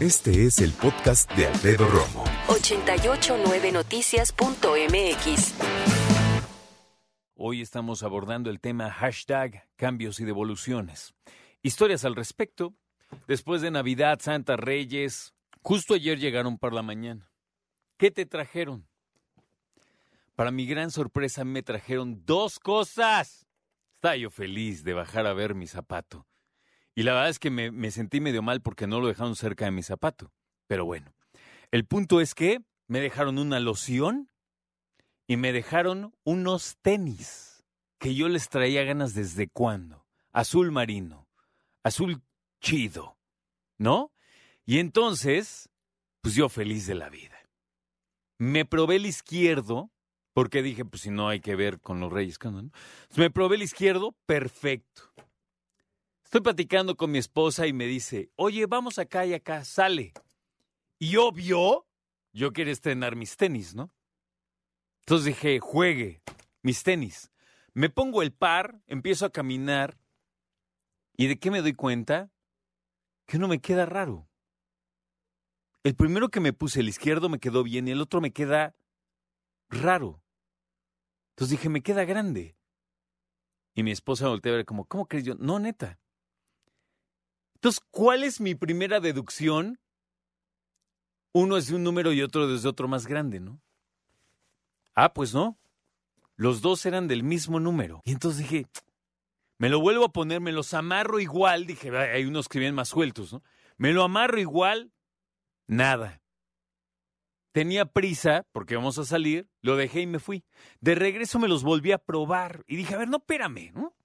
Este es el podcast de Alfredo Romo. 889noticias.mx. Hoy estamos abordando el tema hashtag cambios y devoluciones. Historias al respecto. Después de Navidad, Santa Reyes, justo ayer llegaron para la mañana. ¿Qué te trajeron? Para mi gran sorpresa me trajeron dos cosas. Estaba yo feliz de bajar a ver mi zapato. Y la verdad es que me, sentí medio mal porque no lo dejaron cerca de mi zapato. Pero bueno, el punto es que me dejaron una loción y me dejaron unos tenis que yo les traía ganas desde cuándo. Azul marino, azul chido, ¿no? Y entonces, pues yo feliz de la vida. Me probé el izquierdo porque dije, pues si no hay que ver con los reyes. ¿no? Me probé el izquierdo, perfecto. Estoy platicando con mi esposa y me dice, oye, vamos acá y acá, sale. Y obvio, yo quiero estrenar mis tenis, ¿no? Entonces dije, juegue, mis tenis. Me pongo el par, empiezo a caminar. ¿Y de qué me doy cuenta? Que uno me queda raro. El primero que me puse, el izquierdo, me quedó bien y el otro me queda raro. Entonces dije, me queda grande. Y mi esposa volteó a ver como, ¿cómo crees yo? No, neta. Entonces, ¿cuál es mi primera deducción? Uno es de un número y otro desde otro más grande, ¿no? Ah, pues no. Los dos eran del mismo número. Y entonces dije, me lo vuelvo a poner, me los amarro igual. Dije, hay unos que vienen más sueltos, ¿no? Me lo amarro igual. Nada. Tenía prisa porque vamos a salir, lo dejé y me fui. De regreso me los volví a probar y dije, a ver, no, espérame, ¿no?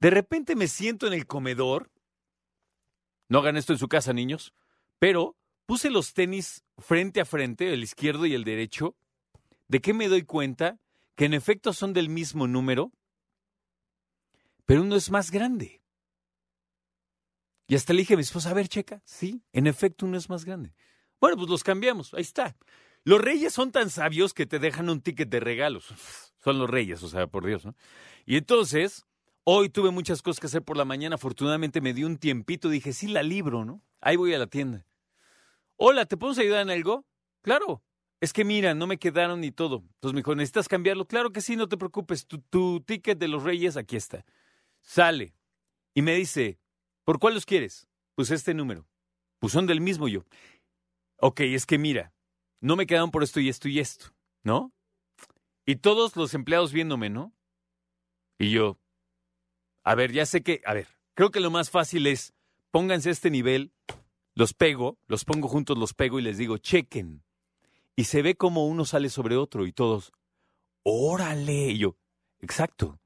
De repente me siento en el comedor. No hagan esto en su casa, niños. Pero puse los tenis frente a frente, el izquierdo y el derecho. ¿De qué me doy cuenta? Que en efecto son del mismo número, pero uno es más grande. Y hasta le dije a mi esposa, a ver, checa, sí, en efecto uno es más grande. Bueno, pues los cambiamos, ahí está. Los reyes son tan sabios que te dejan un ticket de regalos. Son los reyes, o sea, por Dios, ¿no? Y entonces, Hoy tuve muchas cosas que hacer por la mañana. Afortunadamente me di un tiempito. Dije, sí, la libro, ¿no? Ahí voy a la tienda. Hola, ¿te podemos ayudar en algo? Claro. Es que mira, no me quedaron ni todo. Entonces me dijo, ¿necesitas cambiarlo? Claro que sí, no te preocupes. Tu, tu ticket de los Reyes, aquí está. Sale. Y me dice, ¿por cuál los quieres? Pues este número. Pues son del mismo yo. Ok, es que mira, no me quedaron por esto y esto y esto, ¿no? Y todos los empleados viéndome, ¿no? Y yo, a ver, ya sé que, a ver, creo que lo más fácil es, pónganse a este nivel, los pego, los pongo juntos, los pego y les digo, chequen. Y se ve como uno sale sobre otro y todos, órale. Y yo, exacto.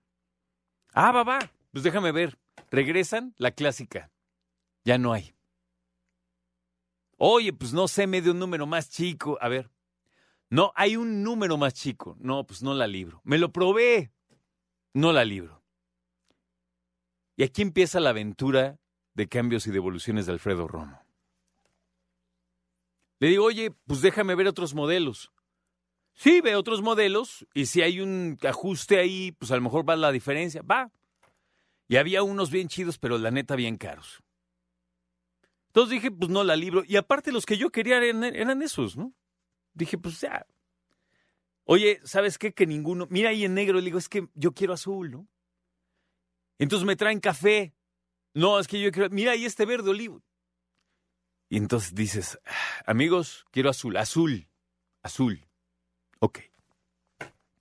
Ah, va, va, pues déjame ver. Regresan, la clásica. Ya no hay. Oye, pues no sé, me dio un número más chico. A ver. No, hay un número más chico. No, pues no la libro. Me lo probé. No la libro. Y aquí empieza la aventura de cambios y devoluciones de Alfredo Romo. Le digo, oye, pues déjame ver otros modelos. Sí, ve otros modelos y si hay un ajuste ahí, pues a lo mejor va la diferencia. Va. Y había unos bien chidos, pero la neta bien caros. Entonces dije, pues no la libro. Y aparte los que yo quería eran, eran esos, ¿no? Dije, pues ya. Oye, ¿sabes qué? Que ninguno. Mira ahí en negro, le digo, es que yo quiero azul, ¿no? Entonces me traen café. No, es que yo quiero, mira ahí este verde olivo. Y entonces dices, amigos, quiero azul, azul, azul. Ok.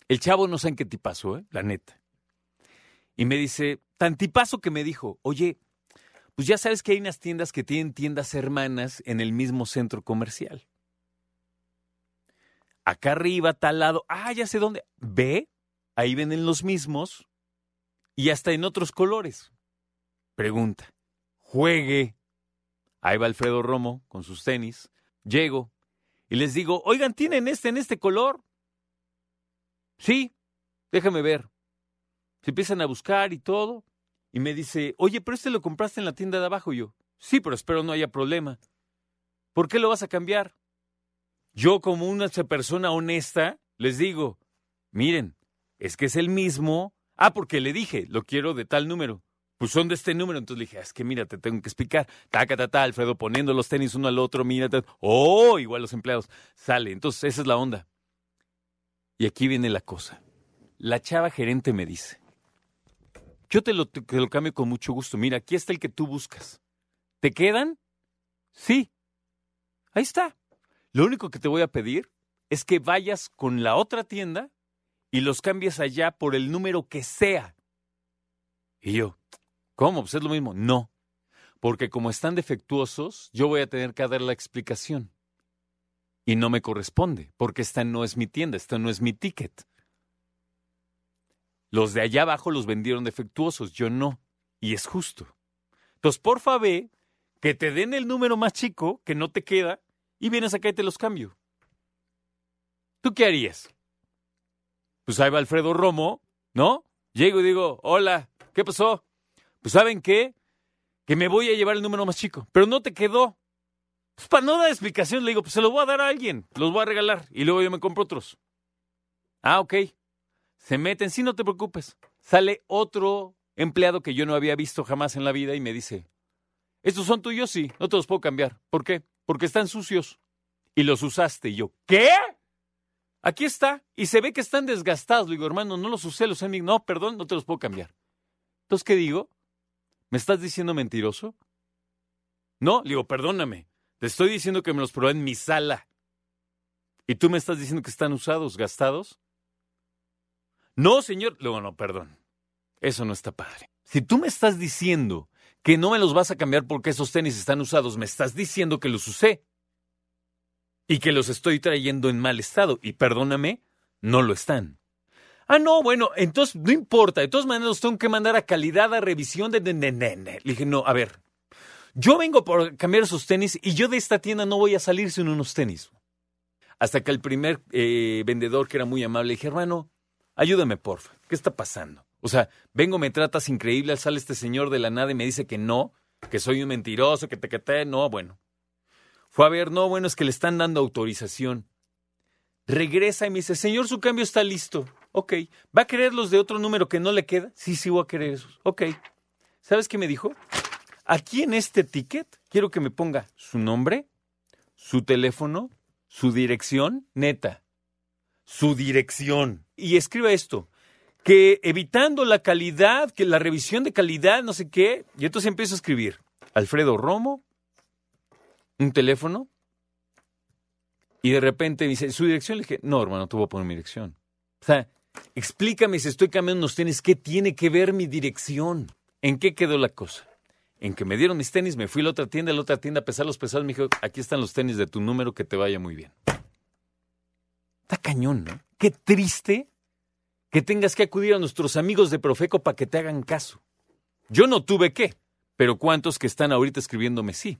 El chavo no sabe en qué tipazo, ¿eh? La neta. Y me dice, tan tipazo que me dijo, oye, pues ya sabes que hay unas tiendas que tienen tiendas hermanas en el mismo centro comercial. Acá arriba, tal lado, ah, ya sé dónde. Ve, ahí venden los mismos, y hasta en otros colores. Pregunta. Juegue. Ahí va Alfredo Romo con sus tenis. Llego y les digo, oigan, ¿tienen este en este color? Sí, déjame ver. Se empiezan a buscar y todo. Y me dice, oye, pero este lo compraste en la tienda de abajo. Y yo, sí, pero espero no haya problema. ¿Por qué lo vas a cambiar? Yo, como una persona honesta, les digo, miren, es que es el mismo. Ah, porque le dije, lo quiero de tal número. Pues son de este número. Entonces le dije, es que mira, te tengo que explicar. Taca, ta, ta, Alfredo, poniendo los tenis uno al otro, mira. Oh, igual los empleados. Sale. Entonces, esa es la onda. Y aquí viene la cosa. La chava gerente me dice, yo te lo, te lo cambio con mucho gusto. Mira, aquí está el que tú buscas. ¿Te quedan? Sí. Ahí está. Lo único que te voy a pedir es que vayas con la otra tienda y los cambies allá por el número que sea. Y yo, ¿cómo? Pues es lo mismo. No, porque como están defectuosos, yo voy a tener que dar la explicación. Y no me corresponde, porque esta no es mi tienda, esta no es mi ticket. Los de allá abajo los vendieron defectuosos, yo no. Y es justo. Entonces, porfa, ve que te den el número más chico, que no te queda, y vienes acá y te los cambio. ¿Tú qué harías? Pues ahí va Alfredo Romo, ¿no? Llego y digo, hola, ¿qué pasó? Pues ¿saben qué? Que me voy a llevar el número más chico, pero no te quedó. Pues para no dar explicación, le digo, pues se lo voy a dar a alguien, los voy a regalar y luego yo me compro otros. Ah, ok. Se meten, sí, no te preocupes. Sale otro empleado que yo no había visto jamás en la vida y me dice, estos son tuyos, sí, no te los puedo cambiar. ¿Por qué? Porque están sucios. Y los usaste. Y yo, ¿qué? Aquí está. Y se ve que están desgastados. Le digo, hermano, no los usé, los he... No, perdón, no te los puedo cambiar. Entonces, ¿qué digo? ¿Me estás diciendo mentiroso? No, le digo, perdóname. Te estoy diciendo que me los probé en mi sala. ¿Y tú me estás diciendo que están usados, gastados? No, señor. Luego, no, perdón. Eso no está padre. Si tú me estás diciendo que no me los vas a cambiar porque esos tenis están usados, me estás diciendo que los usé y que los estoy trayendo en mal estado. Y perdóname, no lo están. Ah, no, bueno, entonces no importa. De todas maneras, los tengo que mandar a calidad a revisión de... Le dije, no, a ver, yo vengo por cambiar esos tenis y yo de esta tienda no voy a salir sin unos tenis. Hasta que el primer eh, vendedor, que era muy amable, le dije, hermano, ayúdame, porfa. ¿Qué está pasando? O sea, vengo, me tratas increíble, sale este señor de la nada y me dice que no, que soy un mentiroso, que te que te, no, bueno. Fue a ver, no, bueno, es que le están dando autorización. Regresa y me dice, señor, su cambio está listo. Ok. ¿Va a querer los de otro número que no le queda? Sí, sí, voy a querer esos. Ok. ¿Sabes qué me dijo? Aquí en este ticket quiero que me ponga su nombre, su teléfono, su dirección, neta su dirección. Y escribe esto, que evitando la calidad, que la revisión de calidad, no sé qué, y entonces empiezo a escribir, Alfredo Romo, un teléfono, y de repente dice, ¿su dirección? Le dije, no, hermano, tú voy a poner mi dirección. O sea, explícame si estoy cambiando unos tenis, ¿qué tiene que ver mi dirección? ¿En qué quedó la cosa? En que me dieron mis tenis, me fui a la otra tienda, a la otra tienda a pesar los pesados, me dijo, aquí están los tenis de tu número, que te vaya muy bien. Está cañón, ¿no? Qué triste que tengas que acudir a nuestros amigos de Profeco para que te hagan caso. Yo no tuve que, pero ¿cuántos que están ahorita escribiéndome sí?